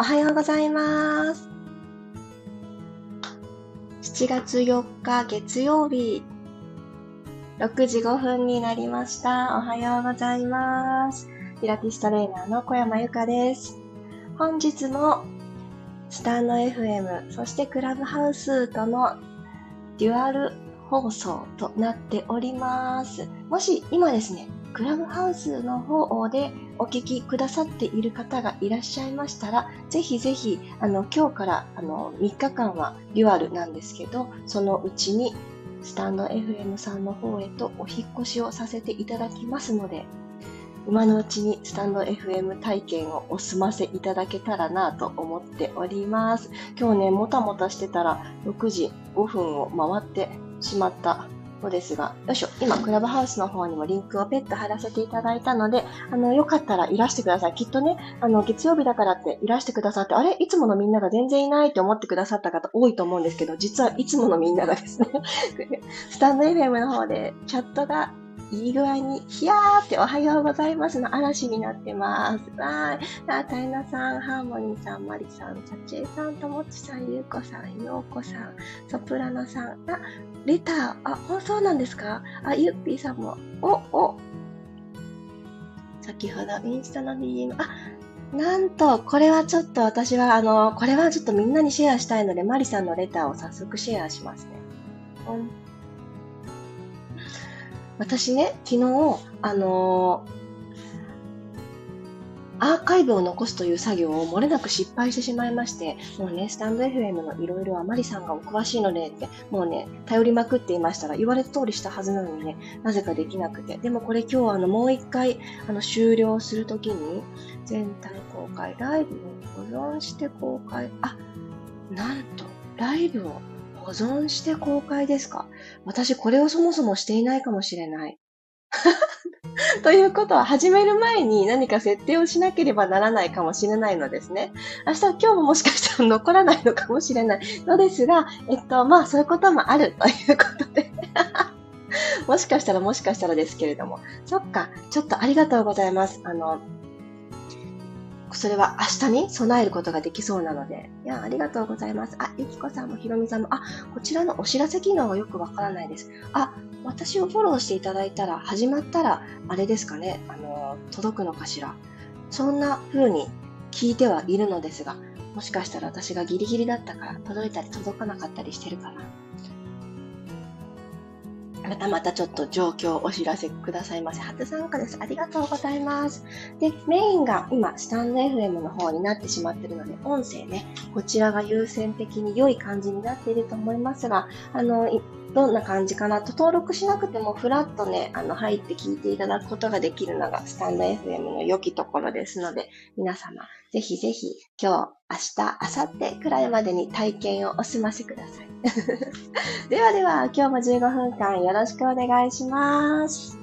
おはようございます。7月4日月曜日、6時5分になりました。おはようございます。ピラティストレーナーの小山由かです。本日もスタンド FM、そしてクラブハウスとのデュアル放送となっております。もし今ですね、クラブハウスの方でお聞きくださっている方がいらっしゃいましたら、ぜひぜひ、あの、今日からあの3日間はデュアルなんですけど、そのうちにスタンド FM さんの方へとお引越しをさせていただきますので、今のうちにスタンド FM 体験をお済ませいただけたらなと思っております。今日ね、もたもたしてたら6時5分を回ってしまったのですが、よいしょ、今、クラブハウスの方にもリンクをペット貼らせていただいたので、あの、よかったらいらしてください。きっとね、あの、月曜日だからっていらしてくださって、あれ？いつものみんなが全然いないって思ってくださった方多いと思うんですけど、実はいつものみんながですね スタンド FM の方でチャットがいい具合に、ひやーっておはようございますの嵐になってます。わーい。あ、たいなさん、ハーモニーさん、マリさん、チャチェイさん、ともちさん、ゆうこさん、ようこさん、ソプラノさん、あ、レター、あ、放送なんですか？あ、ゆっぴーさんも、お、お、先ほどインスタの DM、あ、なんと、これはちょっと私は、あの、これはちょっとみんなにシェアしたいので、マリさんのレターを早速シェアしますね。うん私ね、昨日、あの、アーカイブを残すという作業を漏れなく失敗してしまいまして、もうね、スタンド FM のいろいろあまりさんがお詳しいのでって、もうね、頼りまくっていましたら、言われた通りしたはずなのにね、なぜかできなくて。でもこれ今日あの、もう一回、あの、終了するときに、全体公開、ライブを保存して公開、あ、なんと、ライブを保存して公開ですか？私これをそもそもしていないかもしれない。ということは、始める前に何か設定をしなければならないかもしれないのですね。明日、今日ももしかしたら残らないのかもしれないのですが、えっと、まあ、そういうこともあるということで もしかしたらもしかしたらですけれども。そっか、ちょっとありがとうございます。あの、それは明日に備えることができそうなので。いや、ありがとうございます。あ、ゆきこさんもひろみさんも、あ、こちらのお知らせ機能がよくわからないです。あ、私をフォローしていただいたら、始まったら、あれですかね、あの、届くのかしら。そんな風に聞いてはいるのですが、もしかしたら私がギリギリだったから届いたり届かなかったりしてるかな。またまたちょっと状況をお知らせくださいませ。初参加です。ありがとうございます。で、メインが今、スタンド FM の方になってしまってるので、音声ね、こちらが優先的に良い感じになっていると思いますが、あの、どんな感じかなと登録しなくてもフラッとね、あの、入って聞いていただくことができるのがスタンド FM の良きところですので、皆様、ぜひぜひ今日、明日、明後日くらいまでに体験をお済ませください。ではでは、今日も15分間よろしくお願いします。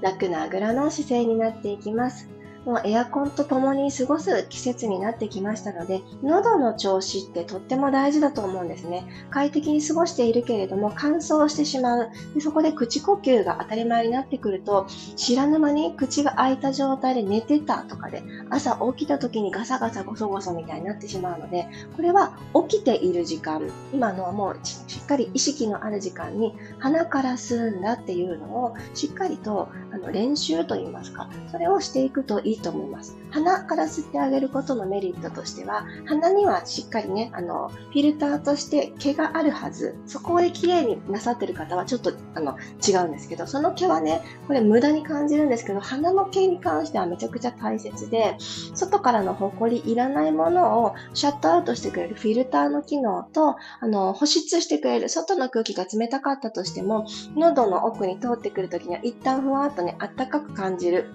楽なあぐらの姿勢になっていきます。もうエアコンと共に過ごす季節になってきましたので、喉の調子ってとっても大事だと思うんですね。快適に過ごしているけれども乾燥してしまう。でそこで口呼吸が当たり前になってくると、知らぬ間に口が開いた状態で寝てたとかで、朝起きた時にガサガサゴソゴソみたいになってしまうので、これは起きている時間、今のはもうしっかり意識のある時間に鼻から吸うんだっていうのをしっかりとあの練習といいますか、それをしていくといいと思います。鼻から吸ってあげることのメリットとしては、鼻にはしっかりね、あの、フィルターとして毛があるはず。そこで綺麗になさってる方はちょっと、あの、違うんですけど、その毛はね、これ無駄に感じるんですけど、鼻の毛に関してはめちゃくちゃ大切で、外からのホコリいらないものをシャットアウトしてくれるフィルターの機能と、あの、保湿してくれる外の空気が冷たかったとしても、喉の奥に通ってくるときには一旦ふわっとね、あったかく感じる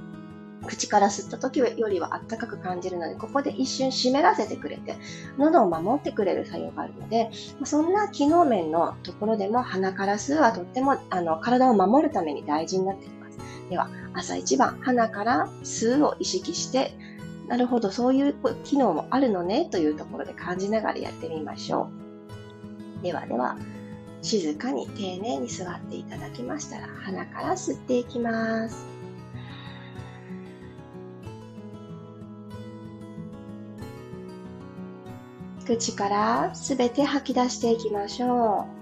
口から吸った時よりはあったかく感じるので、ここで一瞬湿らせてくれて、喉を守ってくれる作用があるので、そんな機能面のところでも鼻から吸うはとってもあの体を守るために大事になってきます。では、朝一番鼻から吸うを意識して、なるほど、そういう機能もあるのねというところで感じながらやってみましょう。ではでは、静かに丁寧に座っていただきましたら、鼻から吸っていきます。口からすべて吐き出していきましょう。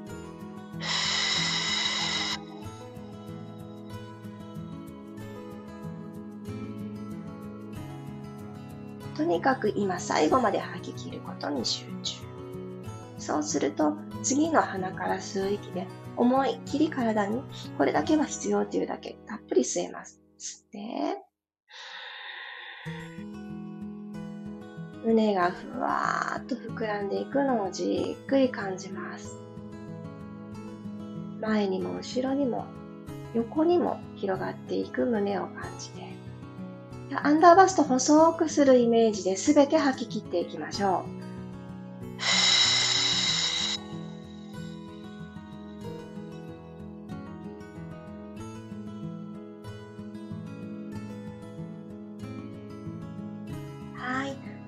とにかく今最後まで吐き切ることに集中。そうすると次の鼻から吸う息で思いっきり体にこれだけは必要というだけたっぷり吸えます。吸って、胸がふわーっと膨らんでいくのをじっくり感じます。前にも後ろにも横にも広がっていく胸を感じて、アンダーバスト細くするイメージで全て吐き切っていきましょう。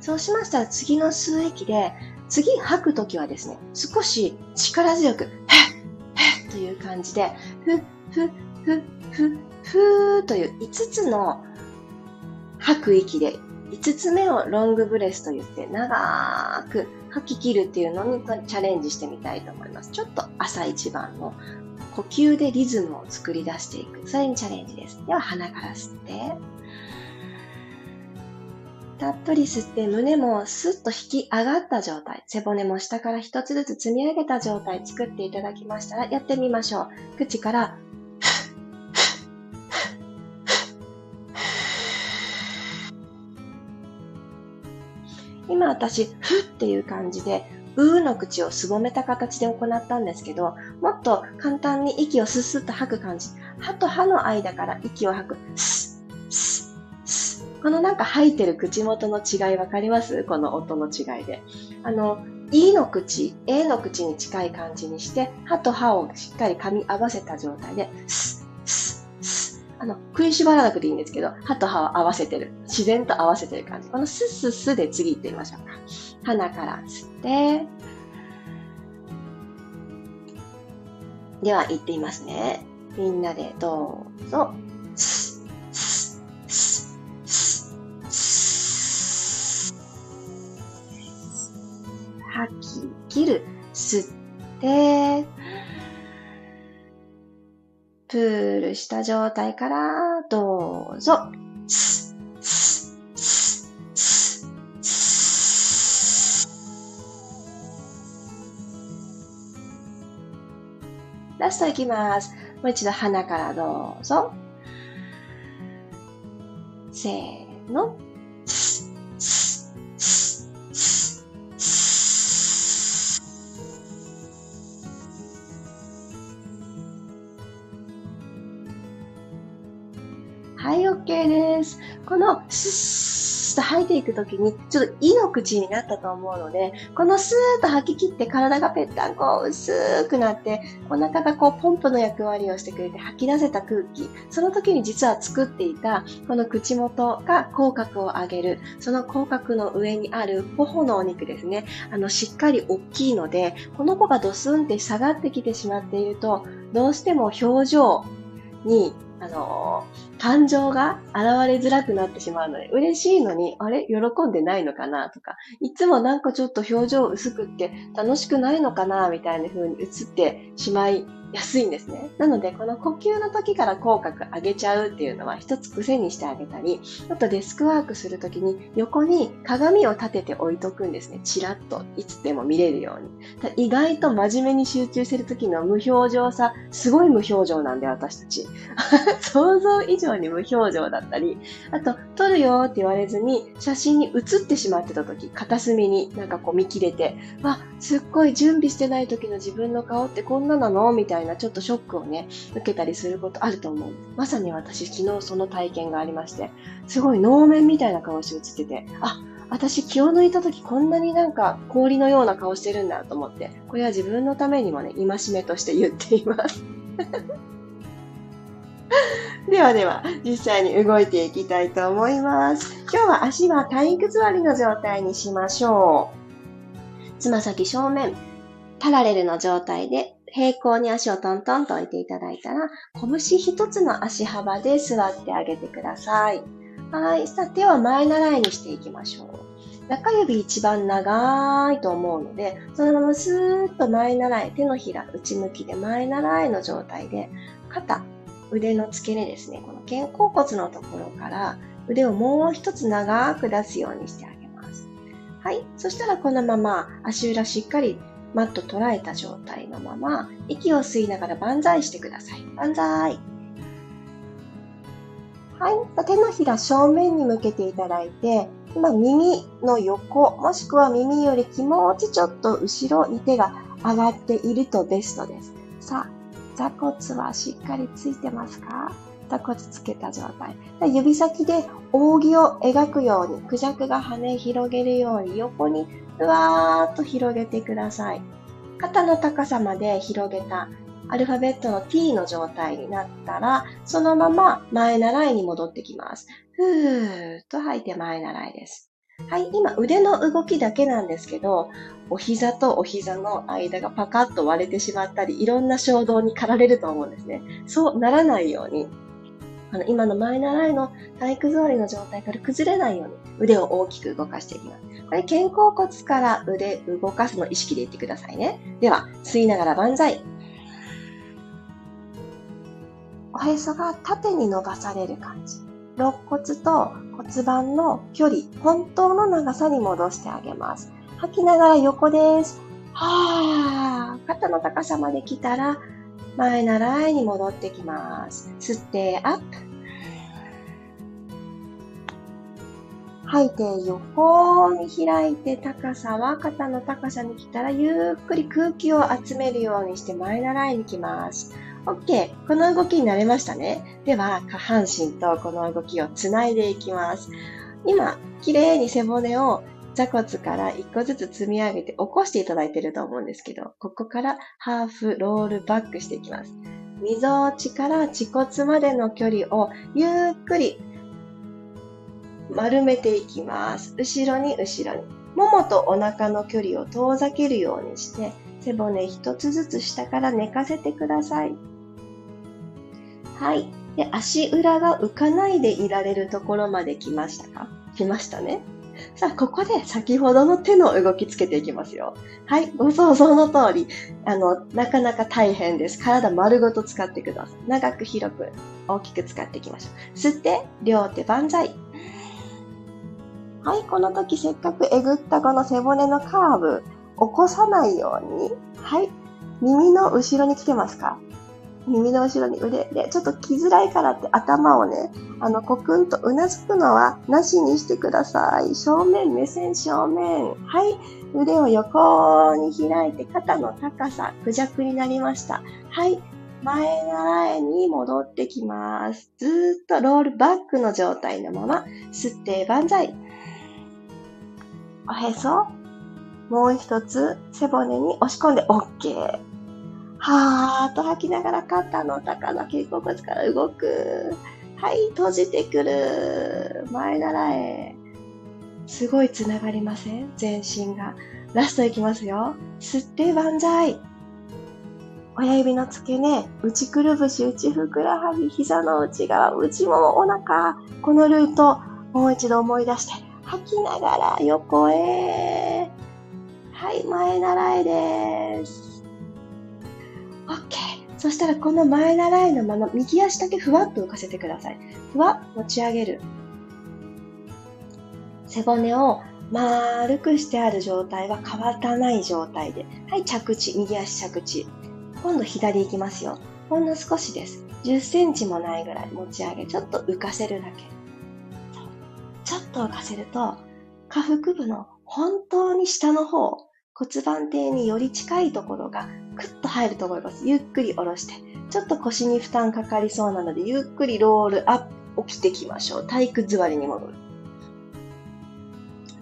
そうしましたら次の吸う息で、次吐くときはですね、少し力強く、へっ、へっという感じで、ふっ、ふっ、ふ、ふ、ふーという5つの吐く息で5つ目をロングブレスと言って長く吐き切るっていうのにチャレンジしてみたいと思います。ちょっと朝一番の呼吸でリズムを作り出していく。それにチャレンジです。では鼻から吸って。たっぷり吸って胸もスッと引き上がった状態。背骨も下から一つずつ積み上げた状態作っていただきましたらやってみましょう。口から今私、ふっていう感じで、うーの口をすぼめた形で行ったんですけど、もっと簡単に息をススッと吐く感じ。歯と歯の間から息を吐く。スッ。このなんか吐いてる口元の違いわかります？この音の違いで。あの、E の口、A の口に近い感じにして、歯と歯をしっかり噛み合わせた状態で、スッ、スッ、スッ。あの、食いしばらなくていいんですけど、歯と歯を合わせてる。自然と合わせてる感じ。このスッスッスで次行ってみましょうか。鼻から吸って、では行ってみますね。みんなでどうぞ。吐きる。吸って、プールした状態からどうぞ。ラストいきます。もう一度鼻からどうぞ。せーの。はい、OK です。このスッと吐いていくときに、ちょっと胃の口になったと思うので、このスーッと吐き切って体がぺったんこ薄くなって、お腹がこうポンプの役割をしてくれて吐き出せた空気、その時に実は作っていたこの口元が口角を上げる、その口角の上にある頬のお肉ですね、あのしっかり大きいので、この子がドスンって下がってきてしまっていると、どうしても表情にあの感情が現れづらくなってしまうので、嬉しいのに、あれ？喜んでないのかな？とか、いつもなんかちょっと表情薄くって楽しくないのかな？みたいな風に映ってしまい安いんですね。なので、この呼吸の時から口角上げちゃうっていうのは一つ癖にしてあげたり、あとデスクワークする時に横に鏡を立てて置いとくんですね。チラッといつでも見れるように。意外と真面目に集中してる時の無表情さ、すごい無表情なんで私たち。想像以上に無表情だったり、あと、撮るよって言われずに写真に写ってしまってた時、片隅になんかこう見切れて、わ、すっごい準備してない時の自分の顔ってこんななの？みたいないなちょっとショックをね、受けたりすることあると思う。まさに私昨日その体験がありまして、すごい能面みたいな顔して映ってて、あ、私気を抜いた時こんなになんか氷のような顔してるんだと思って、これは自分のためにもね、戒めとして言っています。ではでは、実際に動いていきたいと思います。今日は足は体育座りの状態にしましょう。つま先正面、パラレルの状態で平行に足をトントンと置いていただいたら、拳一つの足幅で座ってあげてください。はい。さあ、手は前習いにしていきましょう。中指一番長いと思うので、そのままスーッと前習い、手のひら内向きで前習いの状態で、肩、腕の付け根ですね、この肩甲骨のところから腕をもう一つ長く出すようにしてあげます。はい。そしたらこのまま足裏しっかりマット捉えた状態のまま、息を吸いながら万歳してください。万歳。はい。手のひら正面に向けていただいて、今耳の横、もしくは耳より気持ちちょっと後ろに手が上がっているとベストです。さあ、座骨はしっかりついてますか？座骨つけた状態。指先で扇を描くように、クジャクが羽広げるように横にふわーっと広げてください。肩の高さまで広げたアルファベットの T の状態になったら、そのまま前習いに戻ってきます。ふーっと吐いて前習いです。はい、今腕の動きだけなんですけど、お膝とお膝の間がパカッと割れてしまったり、いろんな衝動に駆られると思うんですね。そうならないように、あの今の前習いの体育座りの状態から崩れないように腕を大きく動かしていきます。これ肩甲骨から腕動かすの意識で言ってくださいね。では、吸いながら万歳。おへそが縦に伸ばされる感じ。肋骨と骨盤の距離、本当の長さに戻してあげます。吐きながら横です。はー。肩の高さまで来たら、前習いに戻ってきます。吸ってアップ。吐いて横に開いて高さは肩の高さに来たらゆっくり空気を集めるようにして前習いに来ます。OK。この動きに慣れましたね。では、下半身とこの動きをつないでいきます。今、綺麗に背骨を座骨から一個ずつ積み上げて起こしていただいていると思うんですけど、ここからハーフロールバックしていきます。溝落ちから恥骨までの距離をゆっくり丸めていきます。後ろに後ろに。ももとお腹の距離を遠ざけるようにして、背骨一つずつ下から寝かせてください。はい。で、足裏が浮かないでいられるところまで来ましたか？来ましたね。さあ、ここで先ほどの手の動きつけていきますよ。はい、ご想像の通り、あの、なかなか大変です。体丸ごと使ってください。長く広く大きく使っていきましょう。吸って、両手万歳。はい、この時せっかくえぐったこの背骨のカーブ、起こさないように、はい、耳の後ろに来てますか？耳の後ろに腕で、ちょっと来づらいからって頭をね、あの、コクンとうなずくのはなしにしてください。正面、目線正面。はい。腕を横に開いて肩の高さ、クジャクになりました。はい。前習いに戻ってきます。ずっとロールバックの状態のまま、吸って万歳。おへそ、もう一つ背骨に押し込んで OK。はーっと吐きながら肩の高さ、肩甲骨から動く。はい、閉じてくる。前習え。すごいつながりません？全身が。ラストいきますよ。吸って万歳。親指の付け根、内くるぶし、内ふくらはぎ、膝の内側、内もも、お腹。このルート、もう一度思い出して、吐きながら横へ。はい、前習えです。OK。そしたらこの前習いのまま右足だけふわっと浮かせてください。ふわっ持ち上げる。背骨を丸くしてある状態は変わらない状態で。はい、着地。右足着地。今度左行きますよ。ほんの少しです。10センチもないぐらい持ち上げ、ちょっと浮かせるだけ。ちょっと浮かせると、下腹部の本当に下の方、骨盤底により近いところがクッと入ると思います。ゆっくり下ろして。ちょっと腰に負担かかりそうなので、ゆっくりロールアップ、起きてきましょう。体育座りに戻る。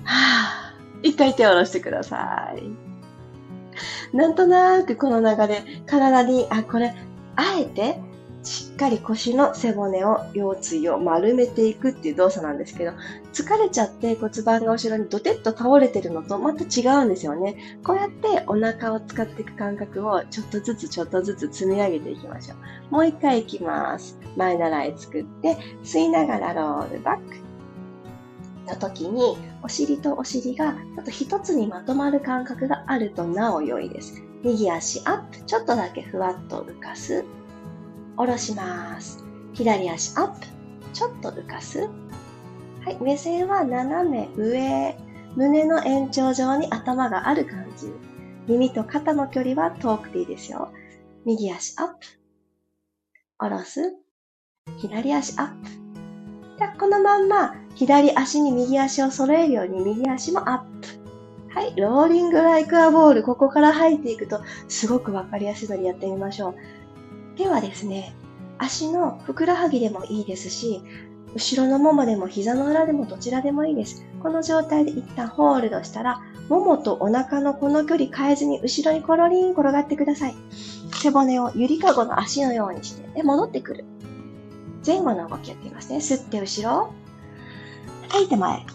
はぁ、一回手を下ろしてください。なんとなくこの流れ、体に、あ、これ、あえてしっかり腰の背骨を、腰椎を丸めていくっていう動作なんですけど、疲れちゃって骨盤が後ろにドテッと倒れてるのとまた違うんですよね。こうやってお腹を使っていく感覚をちょっとずつちょっとずつ積み上げていきましょう。もう一回いきます。前習い作って、吸いながらロールバック。の時に、お尻とお尻がちょっと一つにまとまる感覚があるとなお良いです。右足アップ、ちょっとだけふわっと浮かす。下ろします。左足アップ、ちょっと浮かす。はい、目線は斜め上、胸の延長上に頭がある感じ。耳と肩の距離は遠くていいですよ。右足アップ。下ろす。左足アップ。じゃこのまんま、左足に右足を揃えるように右足もアップ。はい、ローリングライクアボール。ここから入っていくと、すごくわかりやすいのでやってみましょう。ではですね、足のふくらはぎでもいいですし、後ろのももでも膝の裏でもどちらでもいいです。この状態で一旦ホールドしたら、ももとお腹のこの距離変えずに後ろにコロリン転がってください。背骨をゆりかごの足のようにして、で、戻ってくる。前後の動きやってみますね。吸って後ろ。吐いて前。こ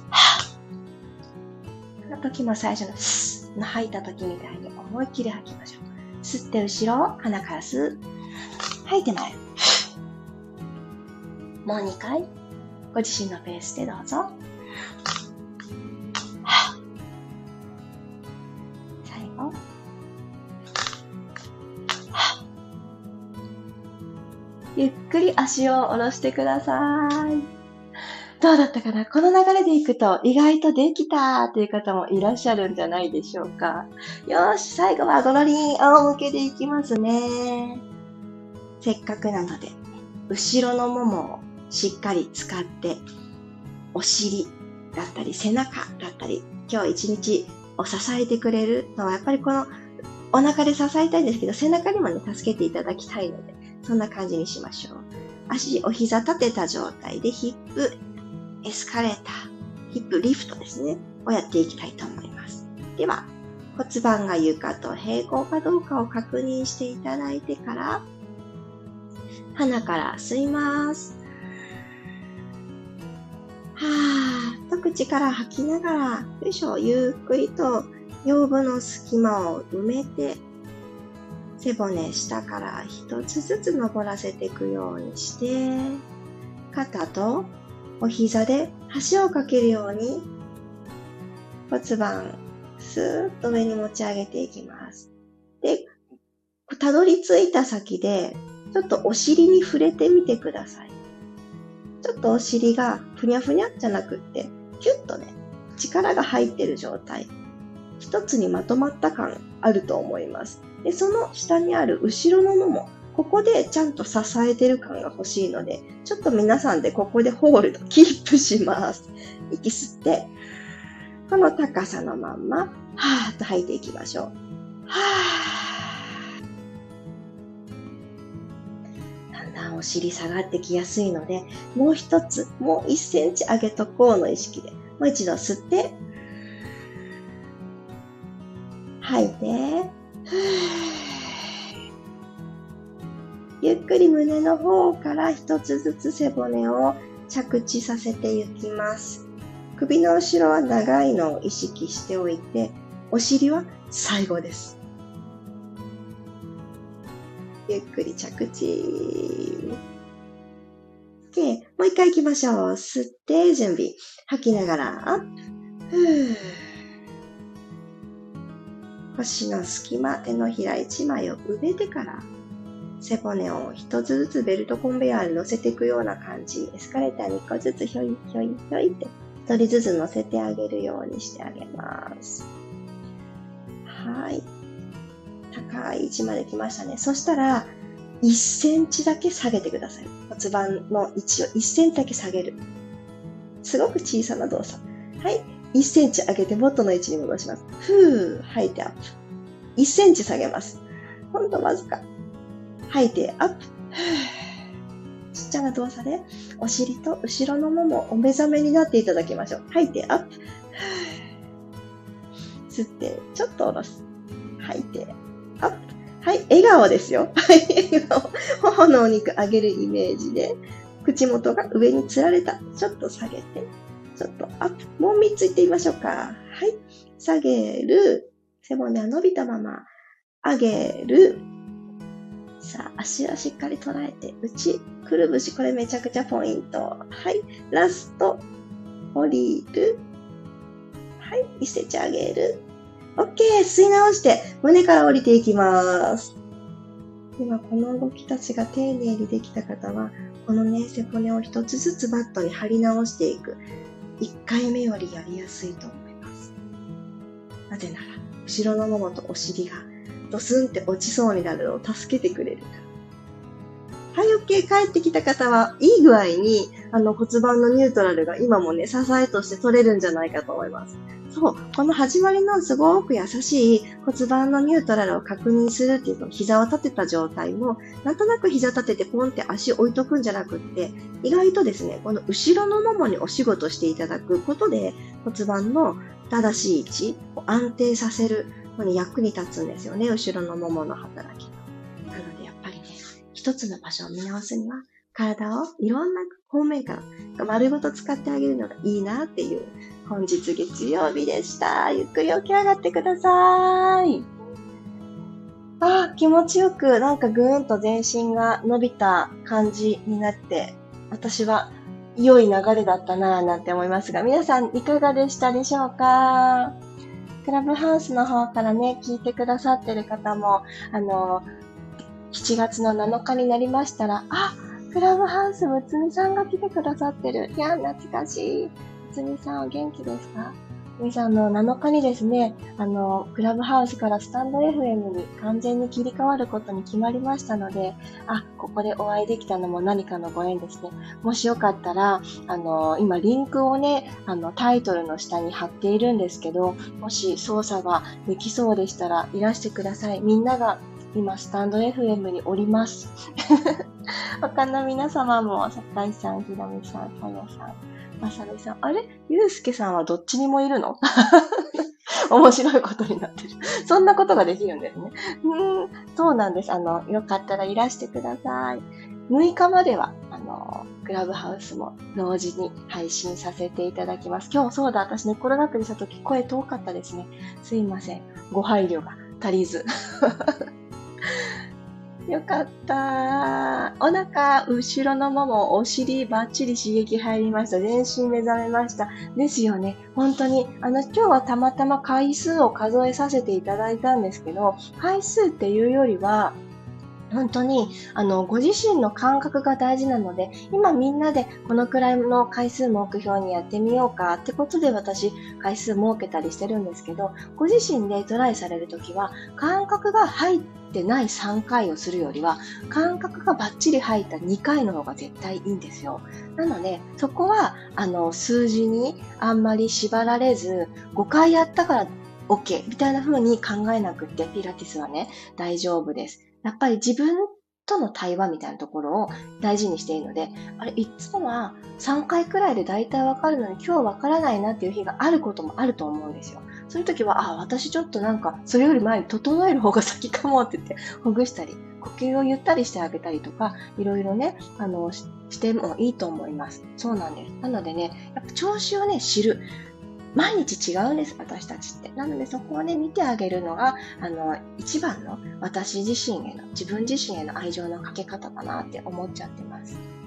の時も最初のスッの吐いた時みたいに思いっきり吐きましょう。吸って後ろ。鼻から吸う。吐いて前。もう2回？ご自身のペースでどうぞ。最後。ゆっくり足を下ろしてください。どうだったかな？この流れでいくと意外とできたっていう方もいらっしゃるんじゃないでしょうか。よし、最後はゴロリン仰向けでいきますね。せっかくなので、後ろのももをしっかり使って、お尻だったり背中だったり、今日一日を支えてくれるのは、やっぱりこのお腹で支えたいんですけど、背中にもね、助けていただきたいので、そんな感じにしましょう。足、お膝立てた状態でヒップ、エスカレーター、ヒップリフトですね、をやっていきたいと思います。では、骨盤が床と平行かどうかを確認していただいてから、鼻から吸います。はーっと口から吐きながら、よいしょ、ゆっくりと腰部の隙間を埋めて、背骨下から一つずつ登らせていくようにして、肩とお膝で橋をかけるように骨盤スーッと上に持ち上げていきます。で、たどり着いた先で、ちょっとお尻に触れてみてください。ちょっとお尻がふにゃふにゃじゃなくって、キュッとね、力が入ってる状態。一つにまとまった感あると思います。で、その下にある後ろのもも、ここでちゃんと支えてる感が欲しいので、ちょっと皆さんでここでホールド、キープします。息吸って、この高さのまんま、はーっと吐いていきましょう。はーお尻下がってきやすいので、もう一つ、もう1センチ上げとこうの意識で、もう一度吸って、吐いて、ゆっくり胸の方から一つずつ背骨を着地させていきます。首の後ろは長いのを意識しておいて、お尻は最後です。ゆっくり着地。OK。もう一回行きましょう。吸って、準備。吐きながら、アップ。腰の隙間、手のひら一枚を埋めてから、背骨を一つずつベルトコンベヤーに乗せていくような感じ。エスカレーターに一個ずつひょいひょいひょいって、一人ずつ乗せてあげるようにしてあげます。はい。高い位置まで来ましたね。そしたら、1センチだけ下げてください。骨盤の位置を1センチだけ下げる。すごく小さな動作。はい。1センチ上げて元の位置に戻します。ふー、吐いてアップ。1センチ下げます。ほんとわずか。吐いてアップ。ちっちゃな動作で、お尻と後ろのももお目覚めになっていただきましょう。吐いてアップ。吸って、ちょっと下ろす。吐いて。はい、笑顔ですよ。はい、笑顔。頬のお肉上げるイメージで、口元が上につられた。ちょっと下げて、ちょっとアップ。もう3ついってみましょうか。はい。下げる。背骨は伸びたまま。上げる。さあ、足はしっかり捉えて、内、くるぶし、これめちゃくちゃポイント。はい。ラスト。降りる。はい、見せてあげる。OK! 吸い直して、胸から降りていきます。では、この動きたちが丁寧にできた方は、このね、背骨を一つずつバットに貼り直していく。1回目よりやりやすいと思います。なぜなら、後ろのももとお尻がドスンって落ちそうになるのを助けてくれるから。はい、OK。帰ってきた方は、いい具合に、あの骨盤のニュートラルが今もね、支えとして取れるんじゃないかと思います。そう、この始まりのすごく優しい骨盤のニュートラルを確認するっていうと、膝を立てた状態も、なんとなく膝立ててポンって足置いとくんじゃなくって、意外とですね、この後ろのももにお仕事していただくことで、骨盤の正しい位置を安定させるのに役に立つんですよね、後ろのももの働き。なのでやっぱりね、一つの場所を見直すには、体をいろんな方面から丸ごと使ってあげるのがいいなっていう本日月曜日でした。ゆっくり起き上がってください。あ、気持ちよくなんかぐーんと全身が伸びた感じになって、私は良い流れだったなぁなんて思いますが、皆さんいかがでしたでしょうか？クラブハウスの方からね、聞いてくださってる方も、あの、7月の7日になりましたら、あ、クラブハウスむつみさんが来てくださってる。いや、懐かしい。つみさんお元気ですか？みさんの7日にですね、あの、クラブハウスからスタンド FM に完全に切り替わることに決まりましたので、あ、ここでお会いできたのも何かのご縁ですね。もしよかったら、あの、今リンクをね、あの、タイトルの下に貼っているんですけど、もし操作ができそうでしたらいらしてください。みんなが今、スタンド FM におります。他の皆様も、酒井さん、ひろみさん、さやさん、まさみさん。あれ？ゆうすけさんはどっちにもいるの？面白いことになってる。そんなことができるんですね。うん、そうなんです。あの、よかったらいらしてください。6日までは、あの、クラブハウスも同時に配信させていただきます。今日そうだ、私寝、ね、転がってした時声遠かったですね。すいません。ご配慮が足りず。よかった。お腹、後ろのもも、お尻、バッチリ刺激入りました。全身目覚めました。ですよね。本当に、あの、今日はたまたま回数を数えさせていただいたんですけど、回数っていうよりは、本当に、あの、ご自身の感覚が大事なので、今みんなでこのくらいの回数目標にやってみようかってことで私、回数設けたりしてるんですけど、ご自身でトライされるときは、感覚が入ってない3回をするよりは、感覚がバッチリ入った2回の方が絶対いいんですよ。なので、そこは、あの、数字にあんまり縛られず、5回やったから OK みたいな風に考えなくって、ピラティスはね、大丈夫です。やっぱり自分との対話みたいなところを大事にしているので、あれ、いつもは3回くらいで大体わかるのに今日わからないなっていう日があることもあると思うんですよ。そういう時は、あ、私ちょっとなんか、それより前に整える方が先かもって言って、ほぐしたり、呼吸をゆったりしてあげたりとか、いろいろね、あの、してもいいと思います。そうなんです。なのでね、やっぱ調子をね、知る。毎日違うんです、私たちって。なのでそこをね、見てあげるのが、あの、一番の私自身への、自分自身への愛情のかけ方かなって思っちゃってます。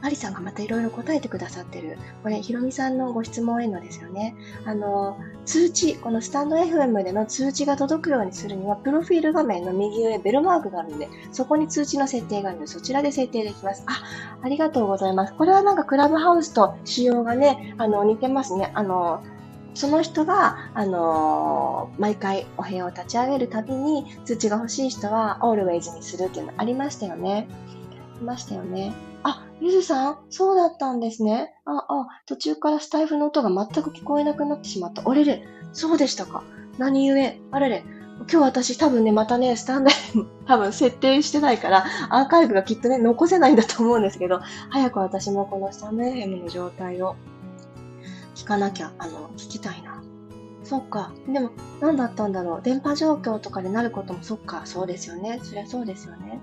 マリさんがまたいろいろ答えてくださってる。これ、ひろみさんのご質問へのですよね。あの、通知、このスタンド FM での通知が届くようにするには、プロフィール画面の右上、ベルマークがあるので、そこに通知の設定があるので、そちらで設定できます。あ、ありがとうございます。これはなんかクラブハウスと仕様がね、あの、似てますね。あの、その人が、あのー、毎回お部屋を立ち上げるたびに通知が欲しい人は always にするっていうのありましたよね。ありましたよね。ゆずさんそうだったんですね。あ、あ、途中からスタイフの音が全く聞こえなくなってしまった。あれれ、そうでしたか。何故？あれれ、今日私多分ね、またね、スタンド多分設定してないから、アーカイブがきっとね、残せないんだと思うんですけど、早く私もこのスタンド FM の状態を聞かなきゃ、あの、聞きたいな。そっか。でも、何だったんだろう。電波状況とかでなることもそっか、そうですよね。そりゃそうですよね。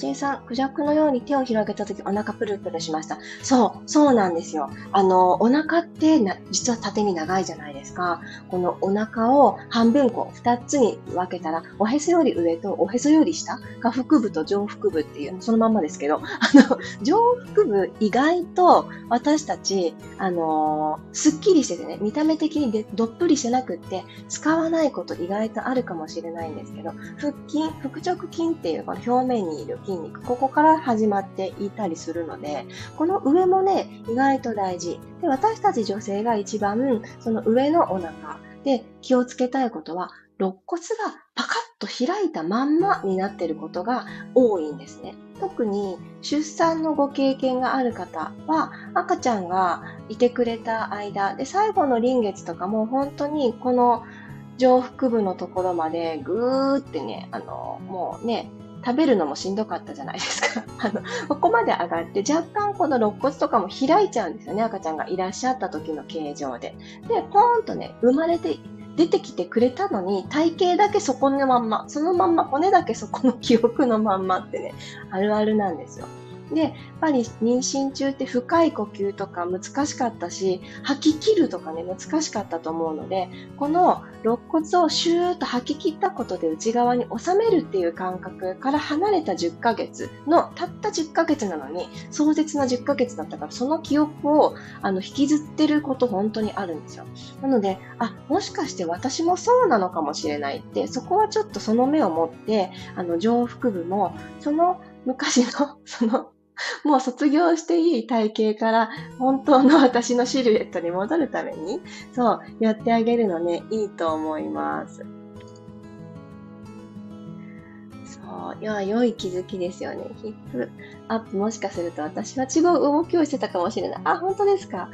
ちえさん、クジャクのように手を広げたときお腹プルプルしました。そう、そうなんですよ。あの、お腹ってな実は縦に長いじゃないですか。このお腹を半分こう、二つに分けたら、おへそより上とおへそより下？が腹部と上腹部っていう、そのまんまですけど、あの、上腹部意外と私たち、あのすっきりしててね、見た目的にでどっぷりしてなくって、使わないこと意外とあるかもしれないんですけど、腹筋、腹直筋っていうこの表面にいる筋筋肉、ここから始まっていたりするので、この上もね、意外と大事。で、私たち女性が一番、その上のお腹で気をつけたいことは、肋骨がパカッと開いたまんまになってることが多いんですね。特に出産のご経験がある方は赤ちゃんがいてくれた間で最後の臨月とかも本当にこの上腹部のところまでぐーってね、あの、もうね、食べるのもしんどかったじゃないですか。あの、ここまで上がって若干この肋骨とかも開いちゃうんですよね。赤ちゃんがいらっしゃった時の形状で。で、ポーンとね、生まれて出てきてくれたのに、体型だけそこのまんま、そのまんま、骨だけそこの記憶のまんまってね、あるあるなんですよ。で、やっぱり妊娠中って深い呼吸とか難しかったし、吐き切るとかね、難しかったと思うので、この肋骨をシューッと吐き切ったことで内側に収めるっていう感覚から離れた10ヶ月の、たった10ヶ月なのに、壮絶な10ヶ月だったから、その記憶をあの引きずってること本当にあるんですよ。なので、あ、もしかして私もそうなのかもしれないって、そこはちょっとその目を持って、あの上腹部も、その昔の、その もう卒業していい体型から本当の私のシルエットに戻るために、そう、やってあげるのね、いいと思います。そう、いや、良い気づきですよね。ヒップアップもしかすると私は違う動きをしてたかもしれない。あ、本当ですか？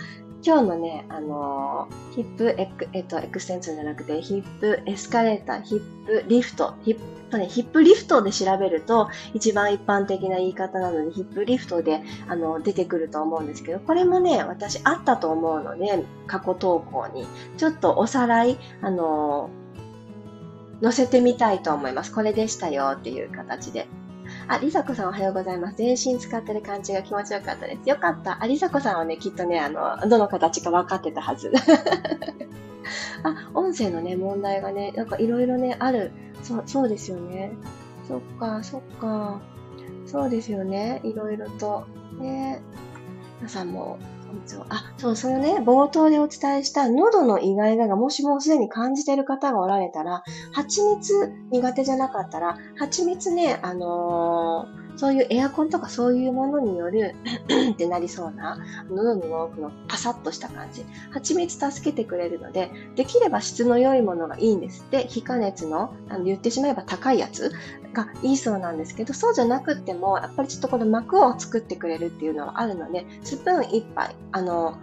今日のね、あのー、ヒップエク、えっと、エクステンションじゃなくて、ヒップエスカレーター、ヒップリフト、ヒップ、ね、ヒップリフトで調べると、一番一般的な言い方なので、ヒップリフトで、あの、出てくると思うんですけど、これもね、私あったと思うので、過去投稿に、ちょっとおさらい、あのー、載せてみたいと思います。これでしたよっていう形で。あ、りさこさんおはようございます。全身使ってる感じが気持ちよかったです。よかった。あ、りさこさんはね、きっとね、あの、どの形か分かってたはず。あ、音声のね、問題がね、なんかいろいろね、ある。そう、そうですよね。そっか、そっか。そうですよね。いろいろと。ね。皆さんもあ、そう、そのね、冒頭でお伝えした喉のイガイガがもしもうすでに感じてる方がおられたら、蜂蜜苦手じゃなかったら、蜂蜜ね、あのーそういうエアコンとかそういうものによるってなりそうな、喉の奥のパサッとした感じ。蜂蜜助けてくれるので、できれば質の良いものがいいんですって、非加熱の、あの言ってしまえば高いやつがいいそうなんですけど、そうじゃなくっても、やっぱりちょっとこの膜を作ってくれるっていうのはあるので、スプーン1杯、あの、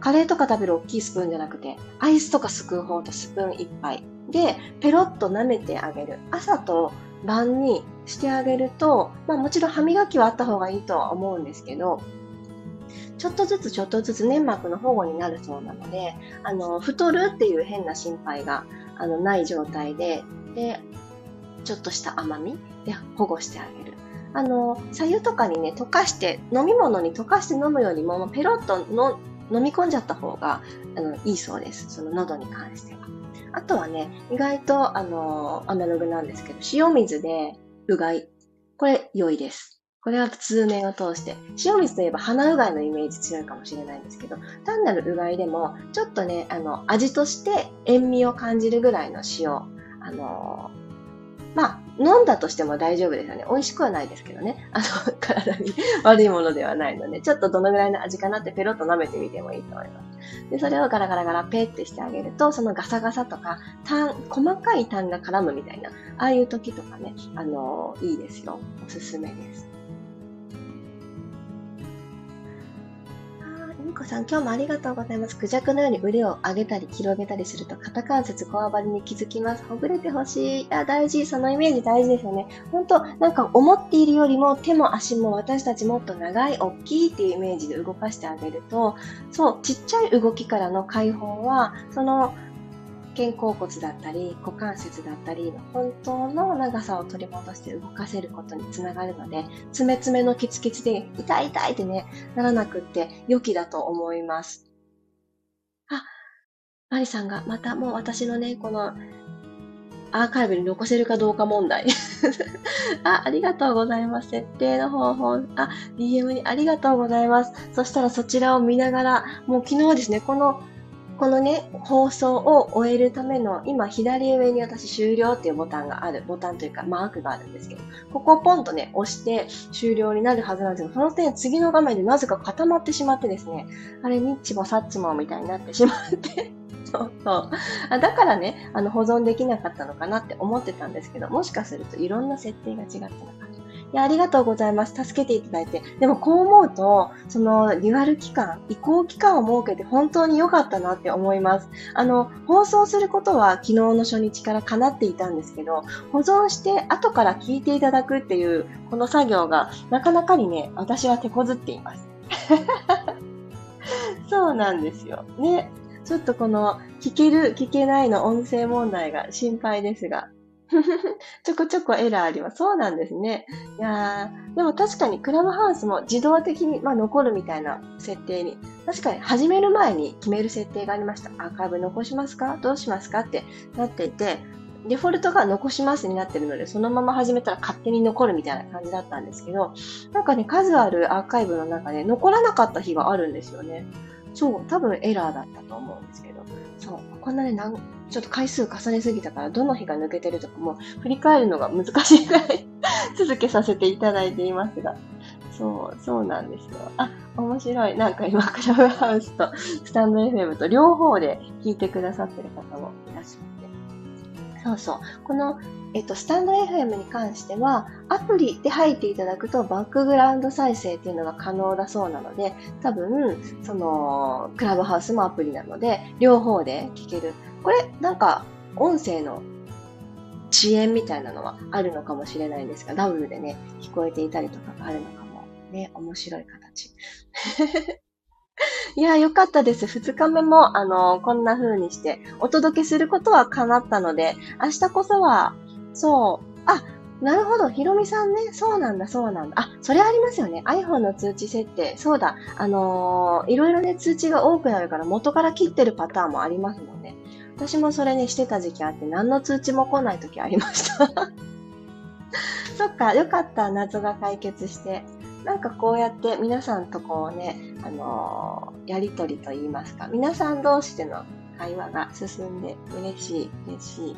カレーとか食べる大きいスプーンじゃなくて、アイスとかすくう方とスプーン1杯で、ペロッと舐めてあげる。朝と晩にしてあげると、まあもちろん歯磨きはあった方がいいとは思うんですけど、ちょっとずつちょっとずつ粘膜の保護になるそうなので、あの、太るっていう変な心配があのない状態で、で、ちょっとした甘みで保護してあげる。あの、左右とかにね、溶かして、飲み物に溶かして飲むよりも、ペロッとの飲み込んじゃった方があのいいそうです。その喉に関しては。あとはね、意外と、あの、アナログなんですけど、塩水でうがい。これ、良いです。これは通年を通して。塩水といえば鼻うがいのイメージ強いかもしれないんですけど、単なるうがいでも、ちょっとね、あの、味として塩味を感じるぐらいの塩、あの、まあ、飲んだとしても大丈夫ですよね。美味しくはないですけどね。あの、体に悪いものではないので、ちょっとどのぐらいの味かなってペロッと舐めてみてもいいと思います。で、それをガラガラガラペってしてあげると、そのガサガサとか、単、細かい単が絡むみたいな、ああいう時とかね、あのいいですよ。おすすめです。こさん、今日もありがとうございます。クジャクのように腕を上げたり広げたりすると肩関節、こわばりに気づきます。ほぐれてほしい。いや、大事。そのイメージ大事ですよね。本当、なんか思っているよりも手も足も私たちもっと長い、大きいっていうイメージで動かしてあげると、そう、ちっちゃい動きからの解放は、その、肩甲骨だったり股関節だったりの本当の長さを取り戻して動かせることにつながるのでつめつめのキツキツで痛い痛いってねならなくって良きだと思いますあマリさんがまたもう私のねこのアーカイブに残せるかどうか問題 あ、ありがとうございます。設定の方法、あ、DM にありがとうございます。そしたらそちらを見ながら、もう昨日ですね、このこのね、放送を終えるための、今左上に私終了っていうボタンがある、ボタンというかマークがあるんですけど、ここをポンとね、押して終了になるはずなんですけど、その点次の画面でなぜか固まってしまってですね、あれ、ニッチもサッチもみたいになってしまって そうそう。だからね、あの保存できなかったのかなって思ってたんですけど、もしかするといろんな設定が違ってなかった。いや、ありがとうございます。助けていただいて。でもこう思うと、その、リアル期間、移行期間を設けて本当に良かったなって思います。あの、放送することは昨日の初日から叶っていたんですけど、保存して後から聞いていただくっていう、この作業が、なかなかにね、私は手こずっています。そうなんですよ。ね。ちょっとこの、聞ける、聞けないの音声問題が心配ですが、ちょこちょこエラーあります。そうなんですね。いや、でも確かにクラブハウスも自動的に、まあ、残るみたいな設定に、確かに始める前に決める設定がありました。アーカイブ残しますか？どうしますか？ってなっていて、デフォルトが残しますになってるので、そのまま始めたら勝手に残るみたいな感じだったんですけど、なんかね、数あるアーカイブの中で残らなかった日があるんですよね。そう、多分エラーだったと思うんですけど、そう、こんなね、ちょっと回数重ねすぎたから、どの日が抜けてるとかも振り返るのが難しいくらい 続けさせていただいていますが。そう、そうなんですよ。あ、面白い。なんか今、クラブハウスとスタンド FM と両方で聞いてくださってる方もいらっしゃいます。そうそう。この、えっと、スタンド FM に関しては、アプリで入っていただくとバックグラウンド再生っていうのが可能だそうなので、多分、その、クラブハウスもアプリなので、両方で聞ける。これ、なんか、音声の遅延みたいなのはあるのかもしれないんですが、ダブルでね、聞こえていたりとかがあるのかも。ね、面白い形。いや、よかったです。二日目も、あの、こんな風にしてお届けすることは叶ったので、明日こそは、そう、あ、なるほど。ひろみさんね。そうなんだ、そうなんだ。あ、それありますよね。iPhone の通知設定。そうだ。あのー、いろいろね、通知が多くなるから元から切ってるパターンもありますもんね。私もそれね、してた時期あって、何の通知も来ない時ありました そっか、よかった、謎が解決して。なんかこうやって皆さんとこうね、あのー、やり取りと言いますか、皆さん同士での会話が進んで嬉しい、嬉しい。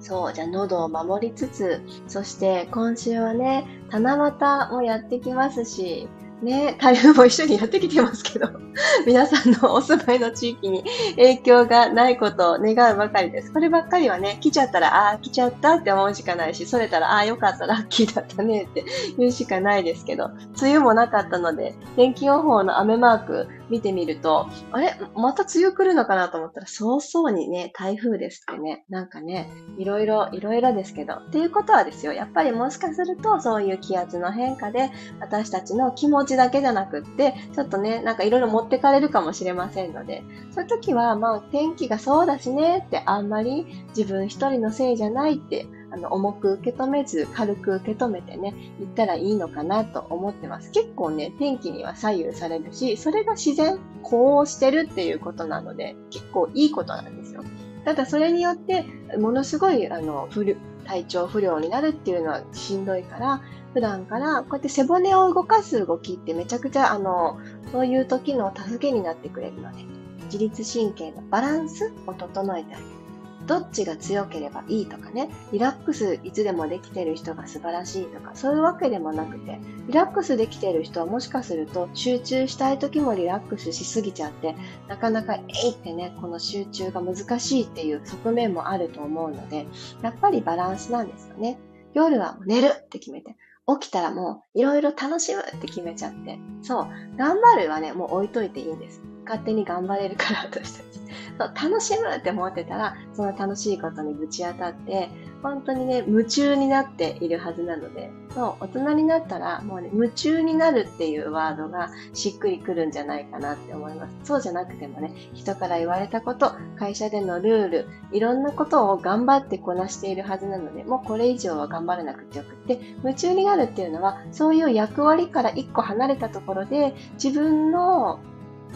そう、じゃあ喉を守りつつ、そして今週はね、七夕もやってきますし、ね、台風も一緒にやってきてますけど、皆さんのお住まいの地域に影響がないことを願うばかりです。こればっかりはね、来ちゃったら、ああ、来ちゃったって思うしかないし、それたら、ああ、よかった、ラッキーだったねって言うしかないですけど、梅雨もなかったので、天気予報の雨マーク見てみると、あれ？また梅雨来るのかなと思ったら、早々にね、台風ですってね、なんかね、いろいろ、いろいろですけど、っていうことはですよ、やっぱりもしかすると、そういう気圧の変化で、私たちの気持ちだけじゃなくって、ちょっとね、なんかいろいろ持ってかれるかもしれませんので、そういう時は、まあ、天気がそうだしねって、あんまり自分一人のせいじゃないってあの、重く受け止めず、軽く受け止めてね、行ったらいいのかなと思ってます。結構ね、天気には左右されるし、それが自然、こうしてるっていうことなので、結構いいことなんですよ。ただそれによって、ものすごい、あの、不体調不良になるっていうのはしんどいから、普段からこうやって背骨を動かす動きってめちゃくちゃあの、そういう時の助けになってくれるので、自律神経のバランスを整えてあげる。どっちが強ければいいとかね、リラックスいつでもできてる人が素晴らしいとか、そういうわけでもなくて、リラックスできてる人はもしかすると集中したい時もリラックスしすぎちゃって、なかなかえいってね、この集中が難しいっていう側面もあると思うので、やっぱりバランスなんですよね。夜は寝るって決めて、起きたらもういろいろ楽しむって決めちゃって、そう、頑張るはね、もう置いといていいんです。勝手に頑張れるから私たち。楽しむって思ってたら、その楽しいことにぶち当たって、本当にね、夢中になっているはずなので、そう、大人になったら、もうね、夢中になるっていうワードがしっくりくるんじゃないかなって思います。そうじゃなくてもね、人から言われたこと、会社でのルール、いろんなことを頑張ってこなしているはずなので、もうこれ以上は頑張らなくてよくって、夢中になるっていうのは、そういう役割から一個離れたところで、自分の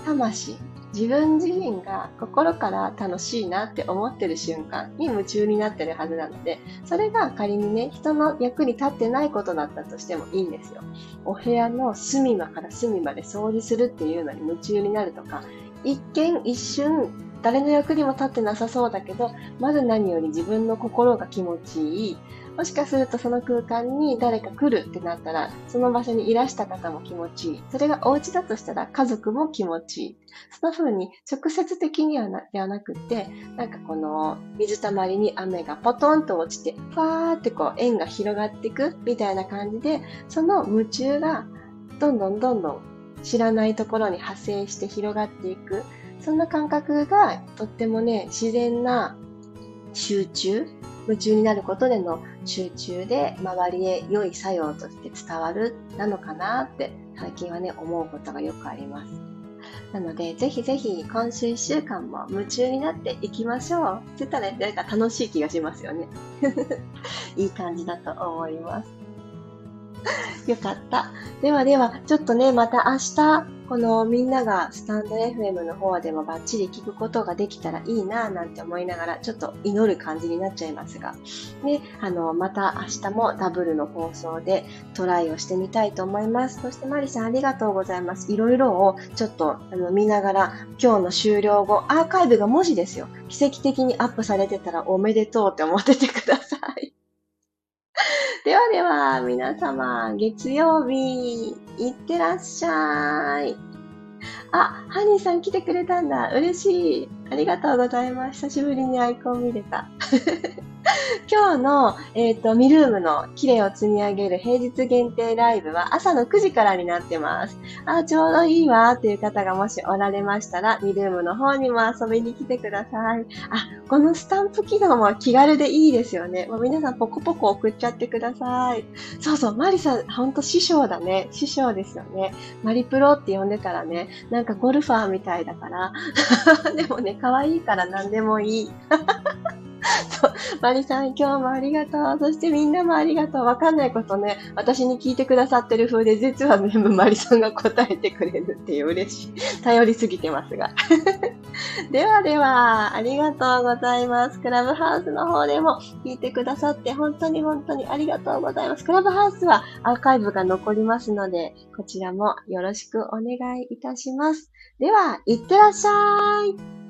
魂、自分自身が心から楽しいなって思ってる瞬間に夢中になってるはずなので、それが仮にね、人の役に立ってないことだったとしてもいいんですよ。お部屋の隅間から隅まで掃除するっていうのに夢中になるとか、一見一瞬誰の役にも立ってなさそうだけど、まず何より自分の心が気持ちいい。もしかするとその空間に誰か来るってなったら、その場所にいらした方も気持ちいい。それがお家だとしたら家族も気持ちいい。そんな風に直接的にはなではなくて、なんかこの水たまりに雨がポトンと落ちて、ファーってこう円が広がっていくみたいな感じで、その夢中がどんどんどんどん知らないところに派生して広がっていく。そんな感覚がとってもね、自然な集中夢中になることでの集中で周りへ良い作用として伝わるなのかなって最近はね思うことがよくあります。なので、ぜひぜひ今週1週間も夢中になっていきましょう。って言ったら、ね、なんか楽しい気がしますよね。いい感じだと思います。よかった。ではでは、ちょっとね、また明日、このみんながスタンド FM の方でもバッチリ聞くことができたらいいなぁなんて思いながら、ちょっと祈る感じになっちゃいますが、ね、あの、また明日もダブルの放送でトライをしてみたいと思います。そしてマリさんありがとうございます。いろいろをちょっとあの見ながら、今日の終了後、アーカイブが文字ですよ。奇跡的にアップされてたらおめでとうって思っててください。ではでは、皆様、月曜日、いってらっしゃい。あ、ハニーさん来てくれたんだ。嬉しい。ありがとうございます。久しぶりにアイコン見れた。今日の、えっ、ー、と、ミルームの綺麗を積み上げる平日限定ライブは朝の9時からになってます。あ、ちょうどいいわっていう方がもしおられましたら、ミルームの方にも遊びに来てください。あ、このスタンプ機能も気軽でいいですよね。もう皆さんポコポコ送っちゃってください。そうそう、マリさん、ほんと師匠だね。師匠ですよね。マリプロって呼んでたらね、なんかゴルファーみたいだから。でもね、可愛いから何でもいい。そう、マリさん今日もありがとう。そしてみんなもありがとう。わかんないことね、私に聞いてくださってる風で、実は全部マリさんが答えてくれるっていう嬉しい。頼りすぎてますが。ではでは、ありがとうございます。クラブハウスの方でも聞いてくださって本当に本当にありがとうございます。クラブハウスはアーカイブが残りますので、こちらもよろしくお願いいたします。では、いってらっしゃい。